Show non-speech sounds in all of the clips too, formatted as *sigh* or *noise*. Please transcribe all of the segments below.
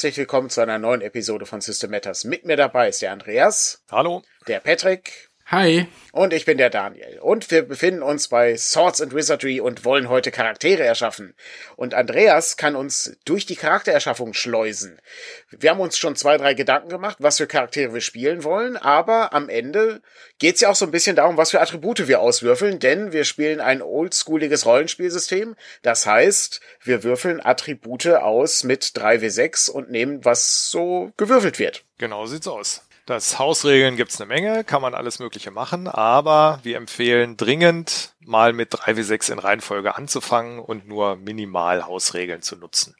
herzlich willkommen zu einer neuen Episode von System Matters. Mit mir dabei ist der Andreas. Hallo. Der Patrick. Hi. Und ich bin der Daniel. Und wir befinden uns bei Swords and Wizardry und wollen heute Charaktere erschaffen. Und Andreas kann uns durch die Charaktererschaffung schleusen. Wir haben uns schon zwei, drei Gedanken gemacht, was für Charaktere wir spielen wollen, aber am Ende geht's ja auch so ein bisschen darum, was für Attribute wir auswürfeln, denn wir spielen ein oldschooliges Rollenspielsystem. Das heißt, wir würfeln Attribute aus mit 3w6 und nehmen, was so gewürfelt wird. Genau sieht's aus. Das Hausregeln gibt's eine Menge, kann man alles Mögliche machen, aber wir empfehlen dringend mal mit 3W6 in Reihenfolge anzufangen und nur minimal Hausregeln zu nutzen.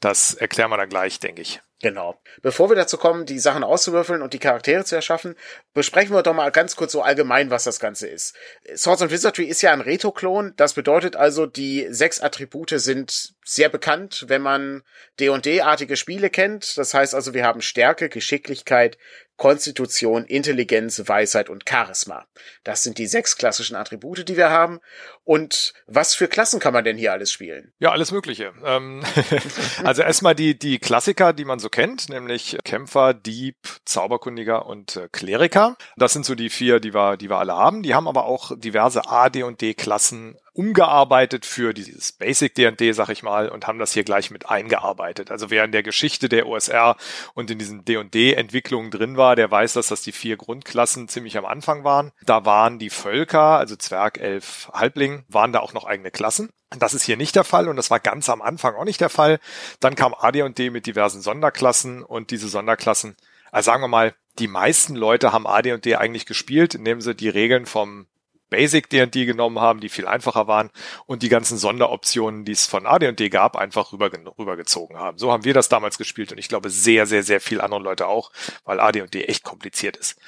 Das erklären wir dann gleich, denke ich. Genau. Bevor wir dazu kommen, die Sachen auszuwürfeln und die Charaktere zu erschaffen, besprechen wir doch mal ganz kurz so allgemein, was das Ganze ist. Swords and Wizardry ist ja ein Retro-Klon. Das bedeutet also, die sechs Attribute sind sehr bekannt, wenn man D&D-artige Spiele kennt. Das heißt also, wir haben Stärke, Geschicklichkeit, Konstitution, Intelligenz, Weisheit und Charisma. Das sind die sechs klassischen Attribute, die wir haben. Und was für Klassen kann man denn hier alles spielen? Ja, alles Mögliche. Ähm, *laughs* also erstmal die, die Klassiker, die man so kennt, nämlich Kämpfer, Dieb, Zauberkundiger und äh, Kleriker. Das sind so die vier, die wir, die wir alle haben. Die haben aber auch diverse A, D und D Klassen umgearbeitet für dieses Basic D&D, sag ich mal, und haben das hier gleich mit eingearbeitet. Also wer in der Geschichte der OSR und in diesen D&D-Entwicklungen drin war, der weiß, dass das die vier Grundklassen ziemlich am Anfang waren. Da waren die Völker, also Zwerg, Elf, Halbling, waren da auch noch eigene Klassen. Das ist hier nicht der Fall und das war ganz am Anfang auch nicht der Fall. Dann kam AD&D mit diversen Sonderklassen und diese Sonderklassen, also sagen wir mal, die meisten Leute haben AD&D eigentlich gespielt, indem sie die Regeln vom Basic D&D genommen haben, die viel einfacher waren und die ganzen Sonderoptionen, die es von AD&D gab, einfach rüber, rübergezogen haben. So haben wir das damals gespielt und ich glaube sehr, sehr, sehr viele andere Leute auch, weil AD&D echt kompliziert ist.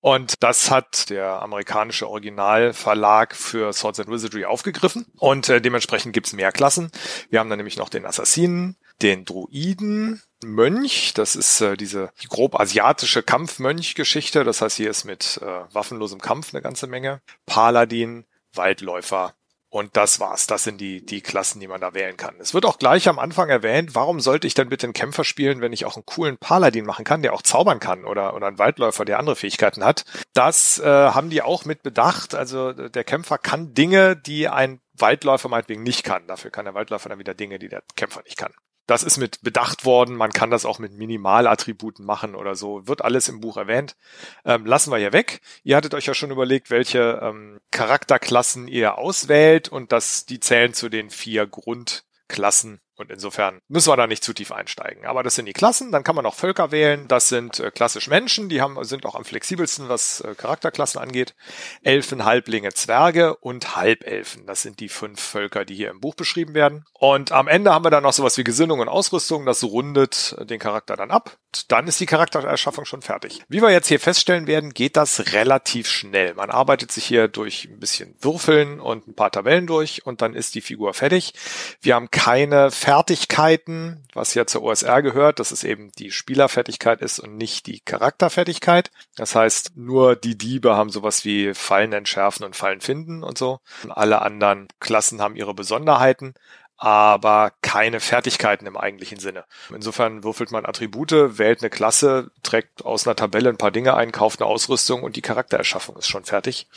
Und das hat der amerikanische Originalverlag für Swords and Wizardry aufgegriffen und äh, dementsprechend gibt's mehr Klassen. Wir haben dann nämlich noch den Assassinen, den Druiden, Mönch, das ist äh, diese grob asiatische Kampfmönch-Geschichte, das heißt, hier ist mit äh, waffenlosem Kampf eine ganze Menge. Paladin, Waldläufer und das war's. Das sind die, die Klassen, die man da wählen kann. Es wird auch gleich am Anfang erwähnt, warum sollte ich denn bitte einen Kämpfer spielen, wenn ich auch einen coolen Paladin machen kann, der auch zaubern kann oder, oder einen Waldläufer, der andere Fähigkeiten hat. Das äh, haben die auch mit bedacht. Also der Kämpfer kann Dinge, die ein Waldläufer meinetwegen nicht kann. Dafür kann der Waldläufer dann wieder Dinge, die der Kämpfer nicht kann. Das ist mit bedacht worden. Man kann das auch mit Minimalattributen machen oder so. Wird alles im Buch erwähnt. Ähm, lassen wir hier weg. Ihr hattet euch ja schon überlegt, welche ähm, Charakterklassen ihr auswählt und dass die zählen zu den vier Grundklassen und insofern müssen wir da nicht zu tief einsteigen. Aber das sind die Klassen. Dann kann man auch Völker wählen. Das sind äh, klassisch Menschen. Die haben, sind auch am flexibelsten, was äh, Charakterklassen angeht. Elfen, Halblinge, Zwerge und Halbelfen. Das sind die fünf Völker, die hier im Buch beschrieben werden. Und am Ende haben wir dann noch sowas wie Gesinnung und Ausrüstung. Das rundet den Charakter dann ab. Dann ist die Charaktererschaffung schon fertig. Wie wir jetzt hier feststellen werden, geht das relativ schnell. Man arbeitet sich hier durch ein bisschen Würfeln und ein paar Tabellen durch und dann ist die Figur fertig. Wir haben keine Fertigkeiten, was ja zur OSR gehört, dass es eben die Spielerfertigkeit ist und nicht die Charakterfertigkeit. Das heißt, nur die Diebe haben sowas wie Fallen entschärfen und Fallen finden und so. Alle anderen Klassen haben ihre Besonderheiten aber keine Fertigkeiten im eigentlichen Sinne. Insofern würfelt man Attribute, wählt eine Klasse, trägt aus einer Tabelle ein paar Dinge ein, kauft eine Ausrüstung und die Charaktererschaffung ist schon fertig.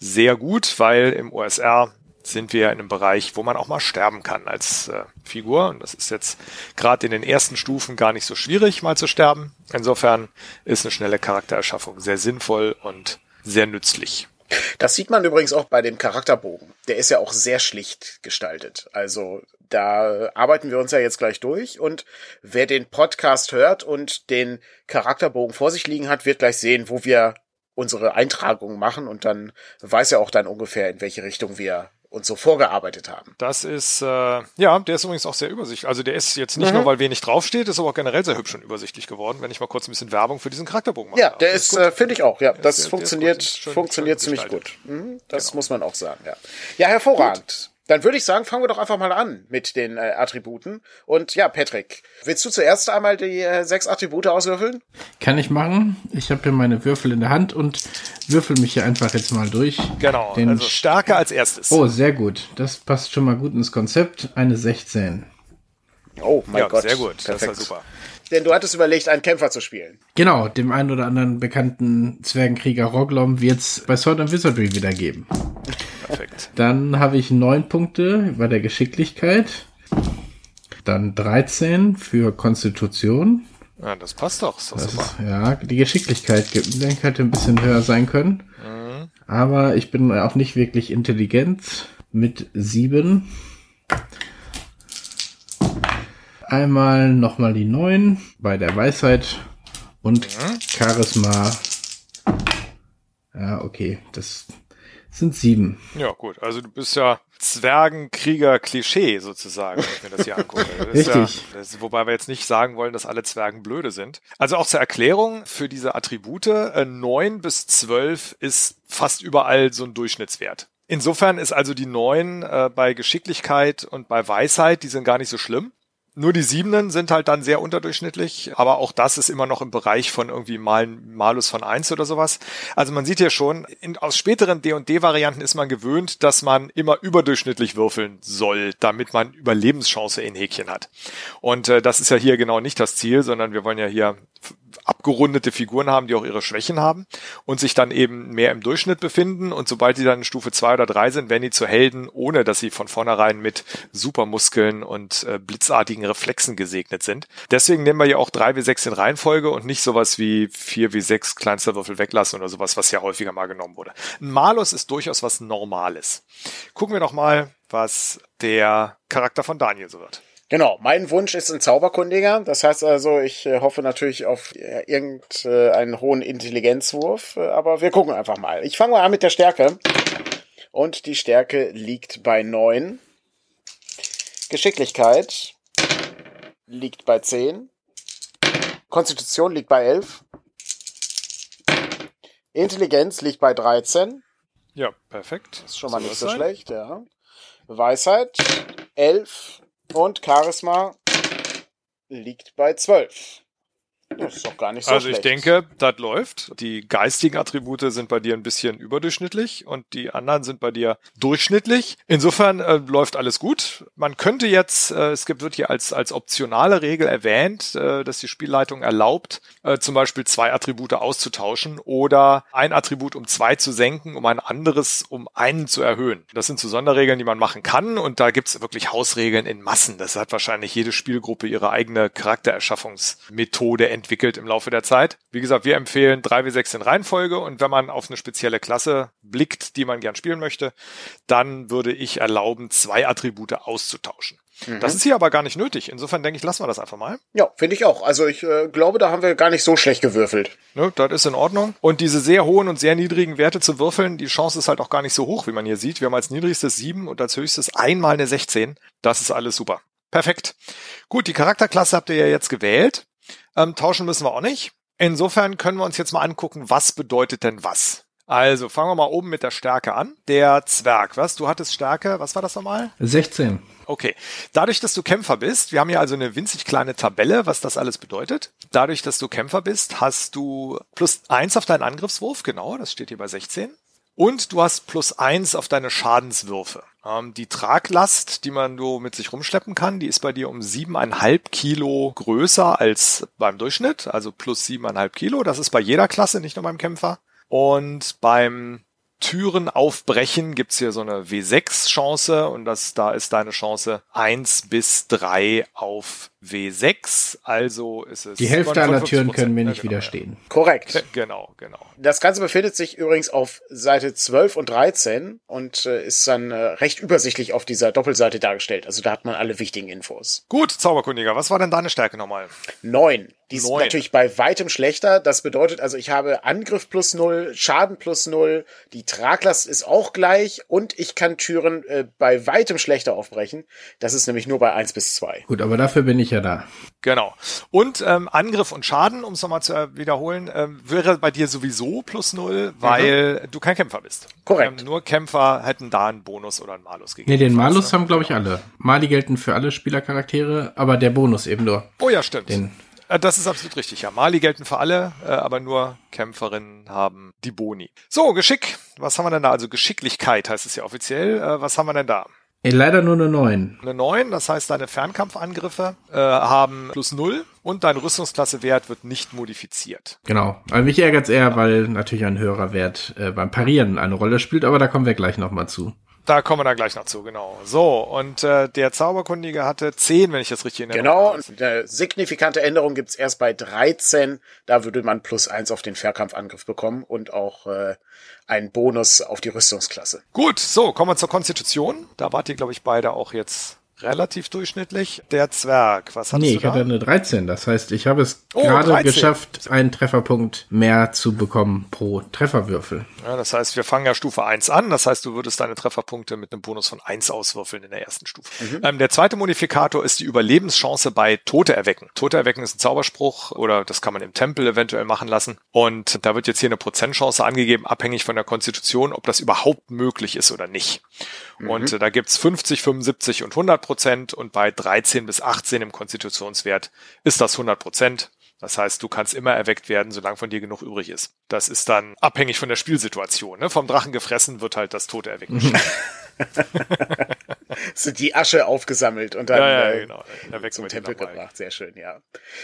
Sehr gut, weil im OSR sind wir in einem Bereich, wo man auch mal sterben kann als äh, Figur. Und das ist jetzt gerade in den ersten Stufen gar nicht so schwierig, mal zu sterben. Insofern ist eine schnelle Charaktererschaffung sehr sinnvoll und sehr nützlich. Das sieht man übrigens auch bei dem Charakterbogen. Der ist ja auch sehr schlicht gestaltet. Also da arbeiten wir uns ja jetzt gleich durch und wer den Podcast hört und den Charakterbogen vor sich liegen hat, wird gleich sehen, wo wir unsere Eintragungen machen und dann weiß er auch dann ungefähr, in welche Richtung wir und so vorgearbeitet haben. Das ist, äh, ja, der ist übrigens auch sehr übersichtlich. Also der ist jetzt nicht mhm. nur, weil wenig draufsteht, ist aber auch generell sehr hübsch und übersichtlich geworden, wenn ich mal kurz ein bisschen Werbung für diesen Charakterbogen mache. Ja, der ist, ist äh, finde ich auch, ja. Das der, funktioniert, der gut, funktioniert ziemlich gut. Mhm, das genau. muss man auch sagen, ja. Ja, hervorragend. Gut. Dann würde ich sagen, fangen wir doch einfach mal an mit den äh, Attributen. Und ja, Patrick, willst du zuerst einmal die äh, sechs Attribute auswürfeln? Kann ich machen. Ich habe hier meine Würfel in der Hand und würfel mich hier einfach jetzt mal durch. Genau, den also stärker als erstes. Oh, sehr gut. Das passt schon mal gut ins Konzept. Eine 16. Oh mein ja, Gott. sehr gut. Das Perfekt. ist ja super. Denn du hattest überlegt, einen Kämpfer zu spielen. Genau, dem einen oder anderen bekannten Zwergenkrieger Roglom wird's bei Sword and Wizardry wieder geben. Perfekt. Dann habe ich neun Punkte bei der Geschicklichkeit. Dann 13 für Konstitution. Ja, das passt doch. Ist doch Das ist, ja, die Geschicklichkeit denke, hätte ein bisschen höher sein können. Mhm. Aber ich bin auch nicht wirklich intelligent mit sieben. Einmal nochmal die neun bei der Weisheit und Mhm. Charisma. Ja, okay, das sind sieben. Ja, gut. Also du bist ja Zwergenkrieger-Klischee sozusagen, wenn ich mir das hier angucke. Das Richtig. Ja, das, wobei wir jetzt nicht sagen wollen, dass alle Zwergen blöde sind. Also auch zur Erklärung für diese Attribute, äh, 9 bis 12 ist fast überall so ein Durchschnittswert. Insofern ist also die 9 äh, bei Geschicklichkeit und bei Weisheit, die sind gar nicht so schlimm. Nur die Siebenen sind halt dann sehr unterdurchschnittlich, aber auch das ist immer noch im Bereich von irgendwie mal Malus von eins oder sowas. Also man sieht hier schon, in, aus späteren D&D-Varianten ist man gewöhnt, dass man immer überdurchschnittlich würfeln soll, damit man Überlebenschance in Häkchen hat. Und äh, das ist ja hier genau nicht das Ziel, sondern wir wollen ja hier abgerundete Figuren haben, die auch ihre Schwächen haben und sich dann eben mehr im Durchschnitt befinden. Und sobald die dann in Stufe zwei oder drei sind, werden die zu Helden, ohne dass sie von vornherein mit Supermuskeln und äh, blitzartigen Reflexen gesegnet sind. Deswegen nehmen wir hier auch drei wie sechs in Reihenfolge und nicht sowas wie vier wie sechs kleinster Würfel weglassen oder sowas, was ja häufiger mal genommen wurde. Ein Malus ist durchaus was Normales. Gucken wir doch mal, was der Charakter von Daniel so wird. Genau, mein Wunsch ist ein Zauberkundiger. Das heißt also, ich äh, hoffe natürlich auf äh, irgendeinen hohen Intelligenzwurf, äh, aber wir gucken einfach mal. Ich fange mal an mit der Stärke. Und die Stärke liegt bei neun. Geschicklichkeit liegt bei zehn. Konstitution liegt bei elf. Intelligenz liegt bei 13. Ja, perfekt. Ist schon mal nicht wird's so sein. schlecht, ja. Weisheit 11 und Charisma liegt bei 12. Das ist doch gar nicht so also schlecht. ich denke, das läuft. Die geistigen Attribute sind bei dir ein bisschen überdurchschnittlich und die anderen sind bei dir durchschnittlich. Insofern äh, läuft alles gut. Man könnte jetzt, äh, es gibt, wird hier als, als optionale Regel erwähnt, äh, dass die Spielleitung erlaubt, äh, zum Beispiel zwei Attribute auszutauschen oder ein Attribut um zwei zu senken, um ein anderes um einen zu erhöhen. Das sind so Sonderregeln, die man machen kann und da gibt's wirklich Hausregeln in Massen. Das hat wahrscheinlich jede Spielgruppe ihre eigene Charaktererschaffungsmethode entwickelt im Laufe der Zeit. Wie gesagt, wir empfehlen drei wie sechs in Reihenfolge und wenn man auf eine spezielle Klasse blickt, die man gern spielen möchte, dann würde ich erlauben, zwei Attribute auszutauschen. Das ist hier aber gar nicht nötig. Insofern denke ich, lassen wir das einfach mal. Ja, finde ich auch. Also ich äh, glaube, da haben wir gar nicht so schlecht gewürfelt. Ne, das ist in Ordnung. Und diese sehr hohen und sehr niedrigen Werte zu würfeln, die Chance ist halt auch gar nicht so hoch, wie man hier sieht. Wir haben als niedrigstes sieben und als höchstes einmal eine 16. Das ist alles super. Perfekt. Gut, die Charakterklasse habt ihr ja jetzt gewählt. Ähm, tauschen müssen wir auch nicht. Insofern können wir uns jetzt mal angucken, was bedeutet denn was. Also fangen wir mal oben mit der Stärke an. Der Zwerg, was? Du hattest Stärke, was war das nochmal? 16. Okay. Dadurch, dass du Kämpfer bist, wir haben hier also eine winzig kleine Tabelle, was das alles bedeutet. Dadurch, dass du Kämpfer bist, hast du plus eins auf deinen Angriffswurf, genau, das steht hier bei 16. Und du hast plus eins auf deine Schadenswürfe. Ähm, die Traglast, die man so mit sich rumschleppen kann, die ist bei dir um siebeneinhalb Kilo größer als beim Durchschnitt, also plus siebeneinhalb Kilo. Das ist bei jeder Klasse, nicht nur beim Kämpfer. Und beim Türen aufbrechen gibt's hier so eine W6-Chance und das, da ist deine Chance eins bis drei auf W6. Also ist es. Die Hälfte aller 50%. Türen können mir Ja, nicht genau, widerstehen. Korrekt. Ja. Genau, genau. Das Ganze befindet sich übrigens auf Seite 12 und 13 und äh, ist dann äh, recht übersichtlich auf dieser Doppelseite dargestellt. Also da hat man alle wichtigen Infos. Gut, Zauberkundiger, was war denn deine Stärke nochmal? Neun. Die ist Neun. natürlich bei weitem schlechter. Das bedeutet also, ich habe Angriff plus null, Schaden plus null, die Traglast ist auch gleich und ich kann Türen äh, bei weitem schlechter aufbrechen. Das ist nämlich nur bei eins bis zwei. Gut, aber dafür bin ich ja da. Genau. Und ähm, Angriff und Schaden, um es nochmal zu äh, wiederholen, ähm, wäre bei dir sowieso plus null, weil du kein Kämpfer bist. Korrekt. Ähm, nur Kämpfer hätten da einen Bonus oder einen Malus gegeben. Nee, den Malus haben, glaube ich, alle. Mali gelten für alle Spielercharaktere, aber der Bonus eben nur. Oh ja, stimmt. Den. Äh, Das ist absolut richtig, ja. Mali gelten für alle, äh, aber nur Kämpferinnen haben die Boni. So, Geschick. Was haben wir denn da? Also Geschicklichkeit heißt es ja offiziell. Was haben wir denn da? Ey, leider nur eine 9. Eine 9, das heißt, deine Fernkampfangriffe äh, haben plus 0 und dein Rüstungsklassewert wird nicht modifiziert. Genau. Aber mich ärgert's eher, weil natürlich ein höherer Wert äh, beim Parieren eine Rolle spielt, aber da kommen wir gleich nochmal zu. Da kommen wir dann gleich noch zu, genau. So, und äh, der Zauberkundige hatte 10, wenn ich das richtig erinnere. Genau, und eine signifikante Änderung gibt's erst bei 13. Da würde man plus 1 auf den Fernkampfangriff bekommen und auch äh, einen Bonus auf die Rüstungsklasse. Gut, so, kommen wir zur Konstitution. Da wart ihr, glaube ich, beide auch jetzt relativ durchschnittlich. Der Zwerg, was hattest Nee, du ich da? hatte eine 13. Das heißt, ich habe es Oh, gerade 13. geschafft, einen Trefferpunkt mehr zu bekommen pro Trefferwürfel. Ja, das heißt, wir fangen ja Stufe 1 an. Das heißt, du würdest deine Trefferpunkte mit einem Bonus von 1 auswürfeln in der ersten Stufe. Ähm, der zweite Modifikator ist die Überlebenschance bei Tote erwecken. Tote erwecken ist ein Zauberspruch oder das kann man im Tempel eventuell machen lassen. Und da wird jetzt hier eine Prozentchance angegeben, abhängig von der Konstitution, ob das überhaupt möglich ist oder nicht. Und äh, da gibt's 50, 75 und 100 Prozent und bei 13 bis 18 im Konstitutionswert ist das 100 Prozent. Das heißt, du kannst immer erweckt werden, solange von dir genug übrig ist. Das ist dann abhängig von der Spielsituation. Ne? Vom Drachen gefressen wird halt das Tote erwecken. *laughs* *laughs* Sind die Asche aufgesammelt und dann ja, ja, äh, genau. Erwecken zum Tempel gebracht. Sehr schön, ja.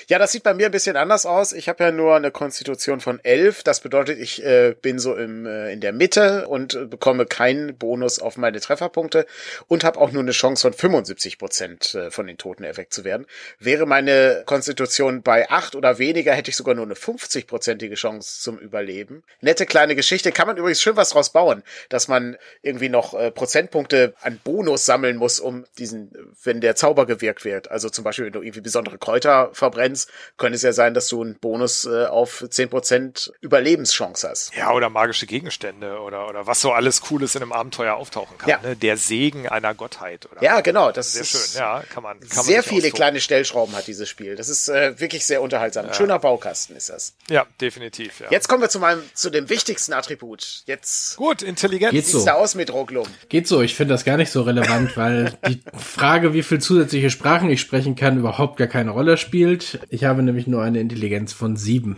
Ja, das sieht bei mir ein bisschen anders aus. Ich habe ja nur eine Konstitution von 11. Das bedeutet, ich äh, bin so im, äh, in der Mitte und äh, bekomme keinen Bonus auf meine Trefferpunkte und habe auch nur eine Chance von 75 Prozent äh, von den Toten erweckt zu werden. Wäre meine Konstitution bei 8 oder weniger, hätte ich sogar nur eine 50-prozentige Chance zum Überleben. Nette kleine Geschichte. Kann man übrigens schön was draus bauen, dass man irgendwie noch äh, Prozentpunkte an Bonus sammeln muss, um diesen, wenn der Zauber gewirkt wird. Also zum Beispiel, wenn du irgendwie besondere Kräuter verbrennst, könnte es ja sein, dass du einen Bonus äh, auf 10% Überlebenschance hast. Ja, oder magische Gegenstände oder, oder was so alles Cooles in einem Abenteuer auftauchen kann. Ja. Ne? Der Segen einer Gottheit. Oder Ja, genau. Das Sehr ist schön, ja, kann man. Kann man sehr sich viele austoben. kleine Stellschrauben hat dieses Spiel. Das ist äh, wirklich sehr unterhaltsam. Ein Schöner Baukasten ist das. Ja, definitiv. Ja. Jetzt kommen wir zu meinem, zu dem wichtigsten Attribut. Jetzt Gut, Intelligenz. Geht's sieht's so. da aus mit Roglum. Geht so, ich finde das gar nicht so relevant, weil die Frage, wie viel zusätzliche Sprachen ich sprechen kann, überhaupt gar keine Rolle spielt. Ich habe nämlich nur eine Intelligenz von sieben.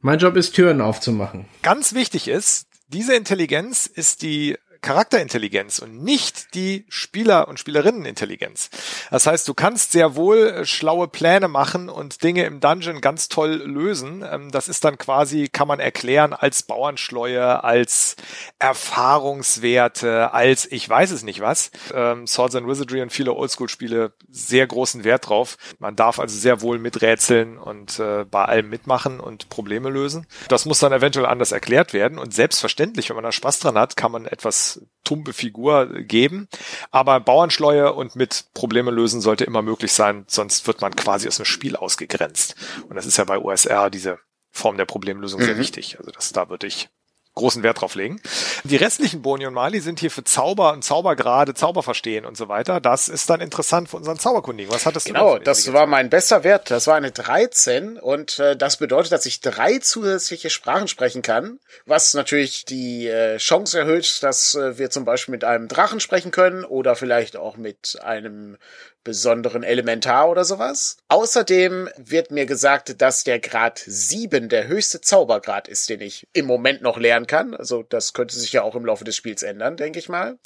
Mein Job ist, Türen aufzumachen. Ganz wichtig ist, diese Intelligenz ist die Charakterintelligenz und nicht die Spieler- und Spielerinnenintelligenz. Das heißt, du kannst sehr wohl äh, schlaue Pläne machen und Dinge im Dungeon ganz toll lösen. Ähm, Das ist dann quasi, kann man erklären, als Bauernschleue, als Erfahrungswerte, als ich weiß es nicht was. Ähm, Swords and Wizardry und viele Oldschool-Spiele sehr großen Wert drauf. Man darf also sehr wohl miträtseln und äh, bei allem mitmachen und Probleme lösen. Das muss dann eventuell anders erklärt werden und selbstverständlich, wenn man da Spaß dran hat, kann man etwas tumpe Figur geben. Aber Bauernschleue und mit Probleme lösen sollte immer möglich sein, sonst wird man quasi aus dem Spiel ausgegrenzt. Und das ist ja bei OSR diese Form der Problemlösung sehr wichtig. Also das, da würde ich großen Wert drauf legen. Die restlichen Boni und Mali sind hier für Zauber und Zaubergrade, Zauber verstehen und so weiter. Das ist dann interessant für unseren Zauberkundigen. Was hattest du Genau, denn für das war mein bester Wert. Das war eine 13 und äh, das bedeutet, dass ich drei zusätzliche Sprachen sprechen kann, was natürlich die äh, Chance erhöht, dass äh, wir zum Beispiel mit einem Drachen sprechen können oder vielleicht auch mit einem besonderen Elementar oder sowas. Außerdem wird mir gesagt, dass der Grad 7 der höchste Zaubergrad ist, den ich im Moment noch lernen kann. Also das könnte sich ja auch im Laufe des Spiels ändern, denke ich mal.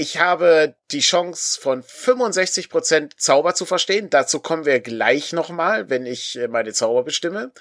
Ich habe die Chance von 65% Zauber zu verstehen. Dazu kommen wir gleich nochmal, wenn ich äh, meine Zauber bestimme.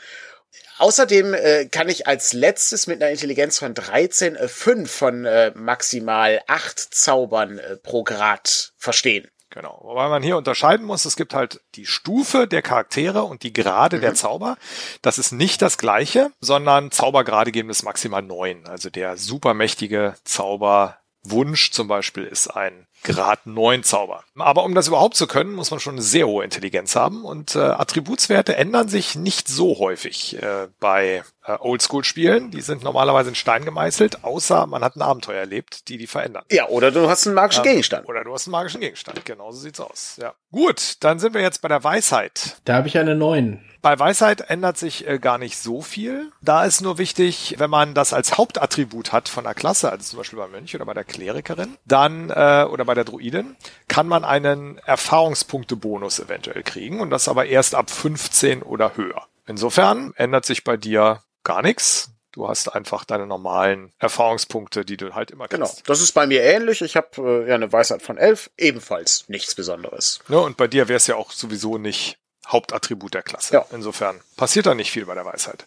Außerdem äh, kann ich als letztes mit einer Intelligenz von 13 äh, 5 von äh, maximal 8 Zaubern äh, pro Grad verstehen. Genau. Wobei man hier unterscheiden muss, es gibt halt die Stufe der Charaktere und die Grade der Zauber. Das ist nicht das gleiche, sondern Zaubergrade geben es maximal neun. Also der supermächtige Zauberwunsch zum Beispiel ist ein Grad 9 Zauber. Aber um das überhaupt zu können, muss man schon eine sehr hohe Intelligenz haben und äh, Attributswerte ändern sich nicht so häufig äh, bei äh, Oldschool-Spielen. Die sind normalerweise in Stein gemeißelt, außer man hat ein Abenteuer erlebt, die die verändern. Ja, oder du hast einen magischen Gegenstand. Oder du hast einen magischen Gegenstand. Genau so sieht's aus. Ja. Gut, dann sind wir jetzt bei der Weisheit. Da habe ich eine 9. Bei Weisheit ändert sich äh, gar nicht so viel. Da ist nur wichtig, wenn man das als Hauptattribut hat von der Klasse, also zum Beispiel beim Mönch oder bei der Klerikerin, dann äh, oder bei der Druidin, kann man einen Erfahrungspunkte-Bonus eventuell kriegen und das aber erst ab 15 oder höher. Insofern ändert sich bei dir gar nichts. Du hast einfach deine normalen Erfahrungspunkte, die du halt immer kennst. Genau, das ist bei mir ähnlich. Ich habe äh, ja eine Weisheit von elf, ebenfalls nichts Besonderes. Ja, und bei dir wäre es ja auch sowieso nicht Hauptattribut der Klasse. Ja. Insofern passiert da nicht viel bei der Weisheit.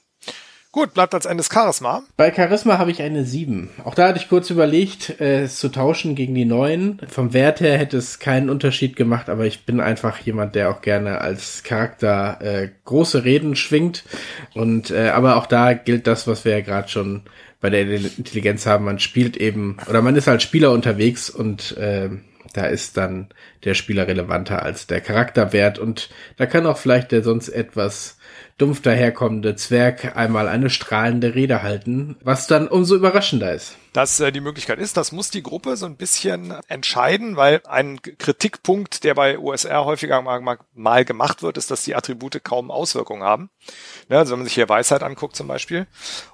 Gut, bleibt als Ende Charisma. Bei Charisma habe ich eine 7. Auch da hatte ich kurz überlegt, äh, es zu tauschen gegen die neuen. Vom Wert her hätte es keinen Unterschied gemacht, aber ich bin einfach jemand, der auch gerne als Charakter äh, große Reden schwingt. Und äh, aber auch da gilt das, was wir ja gerade schon bei der Intelligenz haben. Man spielt eben, oder man ist als Spieler unterwegs und äh, da ist dann der Spieler relevanter als der Charakterwert und da kann auch vielleicht der sonst etwas dumpf daherkommende Zwerg einmal eine strahlende Rede halten, was dann umso überraschender ist dass äh, die Möglichkeit ist. Das muss die Gruppe so ein bisschen entscheiden, weil ein Kritikpunkt, der bei OSR häufiger mal, mal gemacht wird, ist, dass die Attribute kaum Auswirkungen haben. Ja, also wenn man sich hier Weisheit anguckt zum Beispiel.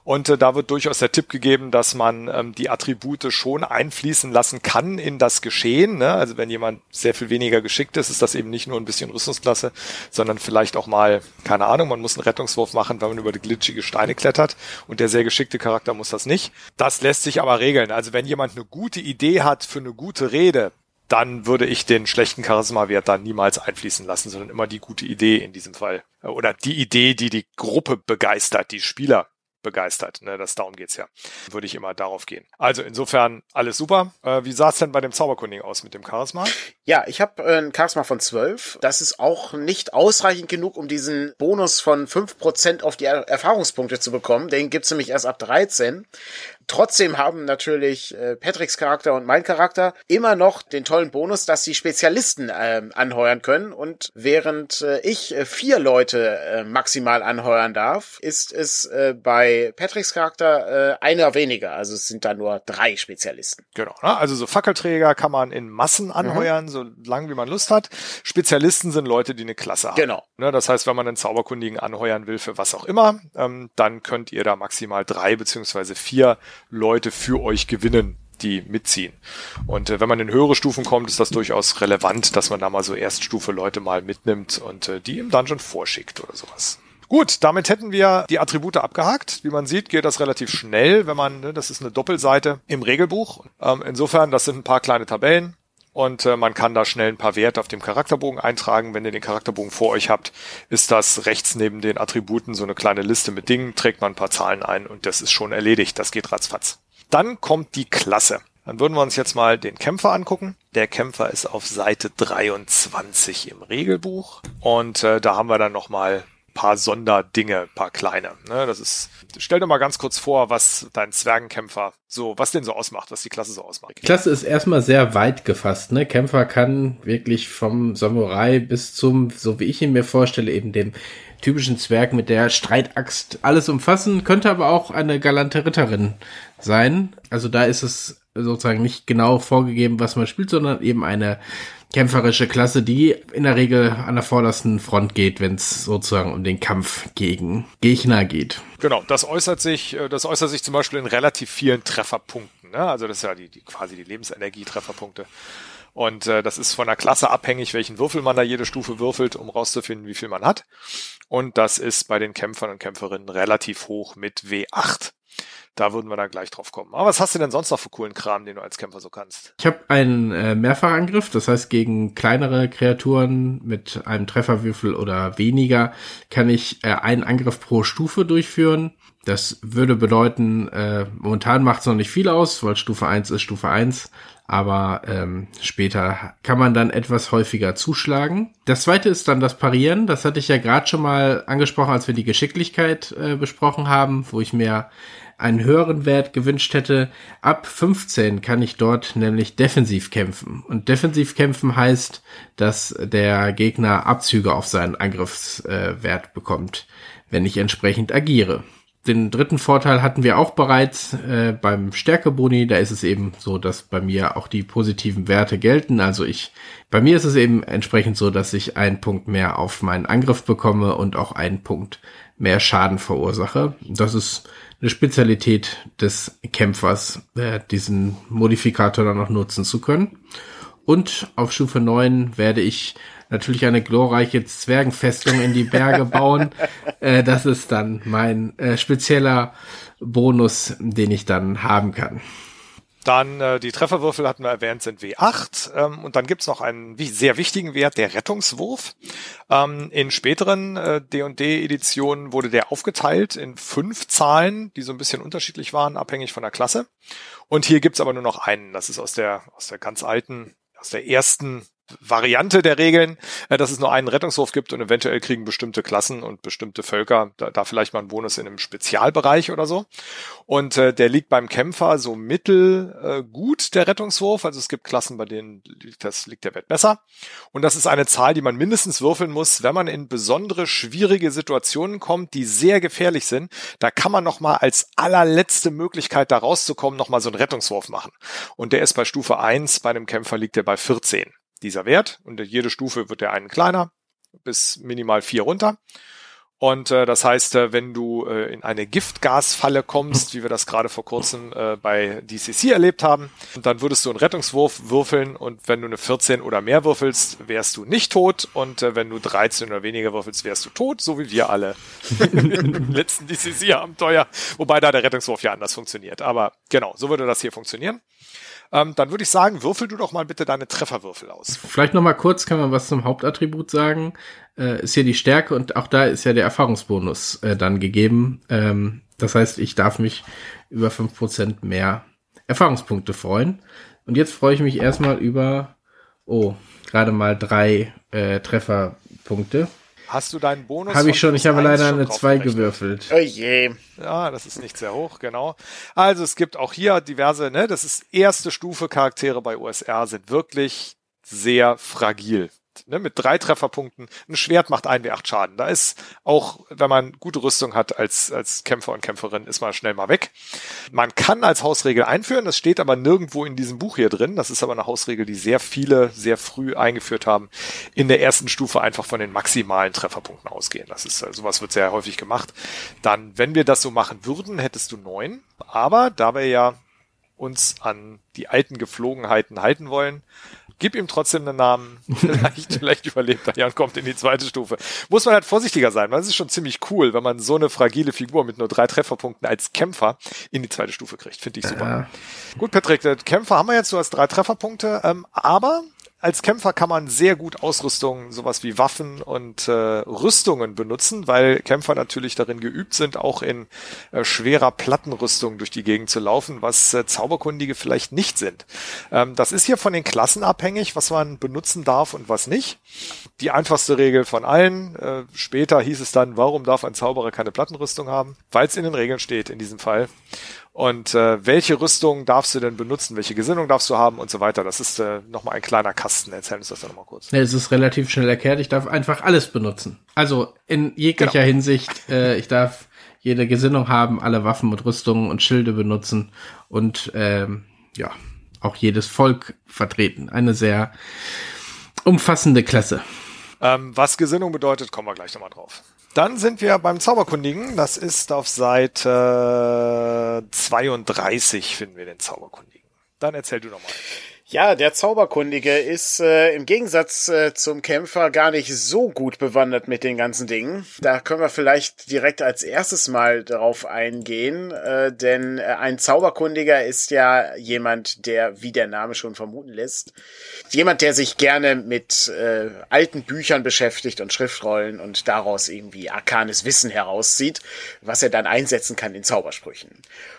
Und äh, da wird durchaus der Tipp gegeben, dass man ähm, die Attribute schon einfließen lassen kann in das Geschehen. Ne? Also wenn jemand sehr viel weniger geschickt ist, ist das eben nicht nur ein bisschen Rüstungsklasse, sondern vielleicht auch mal, keine Ahnung, man muss einen Rettungswurf machen, wenn man über die glitschige Steine klettert. Und der sehr geschickte Charakter muss das nicht. Das lässt sich aber regeln. Also wenn jemand eine gute Idee hat für eine gute Rede, dann würde ich den schlechten Charisma-Wert da niemals einfließen lassen, sondern immer die gute Idee in diesem Fall. Oder die Idee, die die Gruppe begeistert, die Spieler begeistert. Ne, das darum geht's ja. Würde ich immer darauf gehen. Also insofern alles super. Äh, wie sah es denn bei dem Zauberkundigen aus mit dem Charisma? Ja, ich habe äh, ein Charisma von 12. Das ist auch nicht ausreichend genug, um diesen Bonus von 5% auf die er Erfahrungspunkte zu bekommen. Den gibt's nämlich erst ab 13. Trotzdem haben natürlich äh, Patricks Charakter und mein Charakter immer noch den tollen Bonus, dass sie Spezialisten äh, anheuern können. Und während äh, ich äh, vier Leute äh, maximal anheuern darf, ist es äh, bei Patricks Charakter äh, einer weniger. Also es sind da nur drei Spezialisten. Genau. Ne? Also so Fackelträger kann man in Massen anheuern, mhm. so lang wie man Lust hat. Spezialisten sind Leute, die eine Klasse haben. Genau. Ne? Das heißt, wenn man einen Zauberkundigen anheuern will für was auch immer, ähm, dann könnt ihr da maximal drei beziehungsweise vier Leute für euch gewinnen, die mitziehen. Und äh, wenn man in höhere Stufen kommt, ist das durchaus relevant, dass man da mal so Erststufe Leute mal mitnimmt und äh, die im Dungeon vorschickt oder sowas. Gut, damit hätten wir die Attribute abgehakt. Wie man sieht, geht das relativ schnell, wenn man, ne, das ist eine Doppelseite im Regelbuch. Ähm, insofern, das sind ein paar kleine Tabellen und äh, man kann da schnell ein paar Werte auf dem Charakterbogen eintragen. Wenn ihr den Charakterbogen vor euch habt, ist das rechts neben den Attributen so eine kleine Liste mit Dingen, trägt man ein paar Zahlen ein und das ist schon erledigt. Das geht ratzfatz. Dann kommt die Klasse. Dann würden wir uns jetzt mal den Kämpfer angucken. Der Kämpfer ist auf Seite 23 im Regelbuch und äh, da haben wir dann nochmal paar Sonderdinge, paar kleine. Ne? Das ist, stell dir mal ganz kurz vor, was dein Zwergenkämpfer so, was den so ausmacht, was die Klasse so ausmacht. Die Klasse ist erstmal sehr weit gefasst. Ne? Kämpfer kann wirklich vom Samurai bis zum, so wie ich ihn mir vorstelle, eben dem typischen Zwerg mit der Streitaxt alles umfassen, könnte aber auch eine galante Ritterin sein. Also da ist es sozusagen nicht genau vorgegeben, was man spielt, sondern eben eine kämpferische Klasse, die in der Regel an der vordersten Front geht, wenn es sozusagen um den Kampf gegen Gegner geht. Genau, das äußert sich, äh, das äußert sich zum Beispiel in relativ vielen Trefferpunkten. Ne? Also das ist ja die, die quasi die Lebensenergie-Trefferpunkte. Und äh, das ist von der Klasse abhängig, welchen Würfel man da jede Stufe würfelt, um rauszufinden, wie viel man hat. Und das ist bei den Kämpfern und Kämpferinnen relativ hoch mit W8. Da würden wir dann gleich drauf kommen. Aber was hast du denn sonst noch für coolen Kram, den du als Kämpfer so kannst? Ich habe einen äh, Mehrfachangriff, das heißt gegen kleinere Kreaturen mit einem Trefferwürfel oder weniger kann ich äh, einen Angriff pro Stufe durchführen. Das würde bedeuten, äh, momentan macht es noch nicht viel aus, weil Stufe 1 ist Stufe 1, aber ähm, später kann man dann etwas häufiger zuschlagen. Das zweite ist dann das Parieren. Das hatte ich ja gerade schon mal angesprochen, als wir die Geschicklichkeit äh, besprochen haben, wo ich mir einen höheren Wert gewünscht hätte. Ab 15 kann ich dort nämlich defensiv kämpfen. Und defensiv kämpfen heißt, dass der Gegner Abzüge auf seinen Angriffswert bekommt, wenn ich entsprechend agiere. Den dritten Vorteil hatten wir auch bereits äh, beim Stärkeboni. Da ist es eben so, dass bei mir auch die positiven Werte gelten. Also ich, bei mir ist es eben entsprechend so, dass ich einen Punkt mehr auf meinen Angriff bekomme und auch einen Punkt mehr Schaden verursache. Das ist eine Spezialität des Kämpfers, äh, diesen Modifikator dann noch nutzen zu können. Und auf Stufe 9 werde ich natürlich eine glorreiche Zwergenfestung in die Berge *laughs* bauen. äh, das ist dann mein äh, spezieller Bonus, den ich dann haben kann. Dann äh, die Trefferwürfel hatten wir erwähnt, sind W8. Ähm, und dann gibt's noch einen sehr wichtigen Wert, der Rettungswurf. Ähm, in späteren äh, D&D-Editionen wurde der aufgeteilt in fünf Zahlen, die so ein bisschen unterschiedlich waren, abhängig von der Klasse. Und hier gibt's aber nur noch einen. Das ist aus der, aus der ganz alten, aus der ersten Variante der Regeln, äh, dass es nur einen Rettungswurf gibt und eventuell kriegen bestimmte Klassen und bestimmte Völker da, da vielleicht mal einen Bonus in einem Spezialbereich oder so. Und äh, der liegt beim Kämpfer so mittel äh, der Rettungswurf. Also es gibt Klassen, bei denen liegt, das, liegt der Wert besser. Und das ist eine Zahl, die man mindestens würfeln muss, wenn man in besondere schwierige Situationen kommt, die sehr gefährlich sind. Da kann man nochmal als allerletzte Möglichkeit da rauszukommen, nochmal so einen Rettungswurf machen. Und der ist bei Stufe 1, bei einem Kämpfer liegt der bei 14 dieser Wert und jede Stufe wird der einen kleiner bis minimal vier runter. Und äh, das heißt, äh, wenn du äh, in eine Giftgasfalle kommst, wie wir das gerade vor kurzem äh, bei DCC erlebt haben, dann würdest du einen Rettungswurf würfeln und wenn du eine 14 oder mehr würfelst, wärst du nicht tot und äh, wenn du 13 oder weniger würfelst, wärst du tot, so wie wir alle im letzten DCC-Abenteuer, wobei da der Rettungswurf ja anders funktioniert. Aber genau, so würde das hier funktionieren. Ähm, dann würde ich sagen, würfel du doch mal bitte deine Trefferwürfel aus. Vielleicht noch mal kurz, kann man was zum Hauptattribut sagen. Äh, ist hier die Stärke und auch da ist ja der Erfahrungsbonus äh, dann gegeben. Ähm, das heißt, ich darf mich über fünf Prozent mehr Erfahrungspunkte freuen. Und jetzt freue ich mich erstmal über, oh, gerade mal drei äh, Trefferpunkte. Hast du deinen Bonus? Habe ich schon, ich habe leider eine 2 gewürfelt. Oh je. Ja, das ist nicht sehr hoch, genau. Also es gibt auch hier diverse, ne, das ist erste Stufe Charaktere bei USR sind wirklich sehr fragil ne, mit drei Trefferpunkten. Ein Schwert macht ein W8 Schaden. Da ist auch, wenn man gute Rüstung hat als, als Kämpfer und Kämpferin, ist man schnell mal weg. Man kann als Hausregel einführen, das steht aber nirgendwo in diesem Buch hier drin. Das ist aber eine Hausregel, die sehr viele sehr früh eingeführt haben. In der ersten Stufe einfach von den maximalen Trefferpunkten ausgehen. Das ist, sowas wird sehr häufig gemacht. Dann, wenn wir das so machen würden, hättest du neun. Aber da wir ja uns an die alten Geflogenheiten halten wollen, Gib ihm trotzdem einen Namen. *laughs* Vielleicht, vielleicht überlebt er ja und kommt in die zweite Stufe. Muss man halt vorsichtiger sein, weil es ist schon ziemlich cool, wenn man so eine fragile Figur mit nur drei Trefferpunkten als Kämpfer in die zweite Stufe kriegt. Finde ich super. Ja. Gut, Patrick, Kämpfer haben wir jetzt, du hast drei Trefferpunkte, ähm, aber als Kämpfer kann man sehr gut Ausrüstung, sowas wie Waffen und äh, Rüstungen benutzen, weil Kämpfer natürlich darin geübt sind, auch in äh, schwerer Plattenrüstung durch die Gegend zu laufen, was äh, Zauberkundige vielleicht nicht sind. Ähm, das ist hier von den Klassen abhängig, was man benutzen darf und was nicht. Die einfachste Regel von allen. Äh, später hieß es dann, warum darf ein Zauberer keine Plattenrüstung haben? Weil es in den Regeln steht in diesem Fall. Und äh, welche Rüstung darfst du denn benutzen? Welche Gesinnung darfst du haben und so weiter? Das ist äh, nochmal ein kleiner Kasten. Erzähl uns das doch nochmal kurz. Ja, es ist relativ schnell erklärt. Ich darf einfach alles benutzen. Also in jeglicher genau. Hinsicht. Äh, ich darf jede Gesinnung haben, alle Waffen und Rüstungen und Schilde benutzen und ähm, ja, auch jedes Volk vertreten. Eine sehr umfassende Klasse. Ähm, was Gesinnung bedeutet, kommen wir gleich nochmal drauf. Dann sind wir beim Zauberkundigen. Das ist auf Seite 32 finden wir den Zauberkundigen. Dann erzähl du nochmal. Ja, der Zauberkundige ist äh, im Gegensatz äh, zum Kämpfer gar nicht so gut bewandert mit den ganzen Dingen. Da können wir vielleicht direkt als erstes mal darauf eingehen, äh, denn äh, ein Zauberkundiger ist ja jemand, der, wie der Name schon vermuten lässt, jemand, der sich gerne mit äh, alten Büchern beschäftigt und Schriftrollen und daraus irgendwie arkanes Wissen herauszieht, was er dann einsetzen kann in Zaubersprüchen.